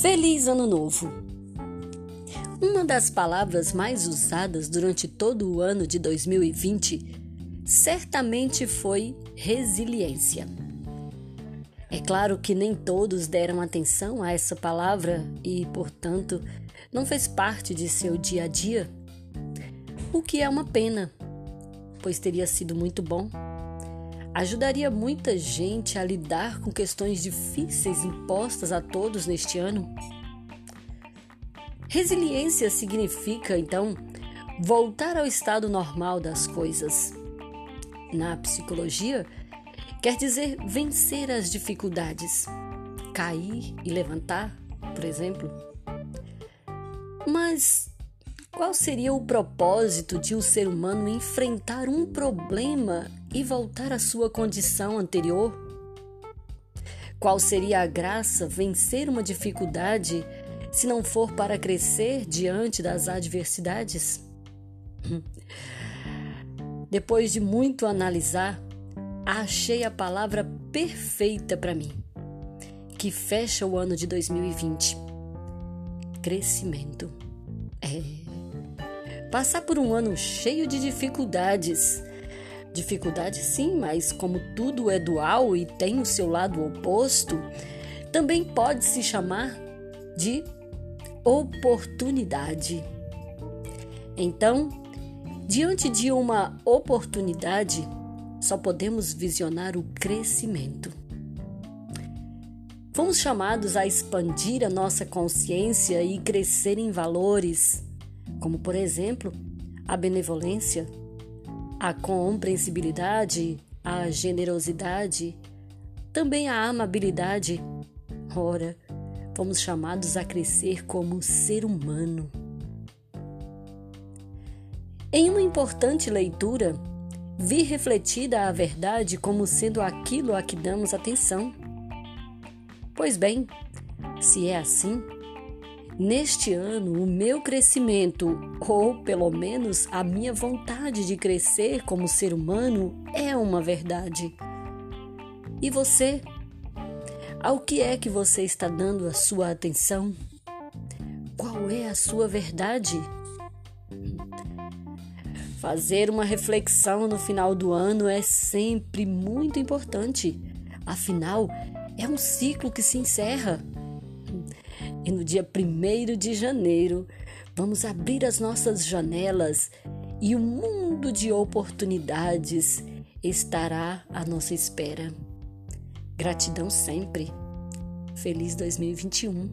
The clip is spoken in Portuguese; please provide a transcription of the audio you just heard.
Feliz Ano Novo! Uma das palavras mais usadas durante todo o ano de 2020 certamente foi resiliência. É claro que nem todos deram atenção a essa palavra e, portanto, não fez parte de seu dia a dia, o que é uma pena, pois teria sido muito bom ajudaria muita gente a lidar com questões difíceis impostas a todos neste ano? Resiliência significa, então, voltar ao estado normal das coisas. Na psicologia, quer dizer vencer as dificuldades, cair e levantar, por exemplo. Mas qual seria o propósito de um ser humano enfrentar um problema e voltar à sua condição anterior? Qual seria a graça vencer uma dificuldade se não for para crescer diante das adversidades? Depois de muito analisar, achei a palavra perfeita para mim, que fecha o ano de 2020: crescimento. É. Passar por um ano cheio de dificuldades. Dificuldade sim, mas como tudo é dual e tem o seu lado oposto, também pode se chamar de oportunidade. Então, diante de uma oportunidade, só podemos visionar o crescimento. Fomos chamados a expandir a nossa consciência e crescer em valores, como por exemplo a benevolência, a compreensibilidade, a generosidade, também a amabilidade. Ora, fomos chamados a crescer como ser humano. Em uma importante leitura, vi refletida a verdade como sendo aquilo a que damos atenção. Pois bem, se é assim, Neste ano, o meu crescimento, ou pelo menos a minha vontade de crescer como ser humano, é uma verdade. E você? Ao que é que você está dando a sua atenção? Qual é a sua verdade? Fazer uma reflexão no final do ano é sempre muito importante. Afinal, é um ciclo que se encerra. E no dia 1 de janeiro, vamos abrir as nossas janelas e o um mundo de oportunidades estará à nossa espera. Gratidão sempre. Feliz 2021.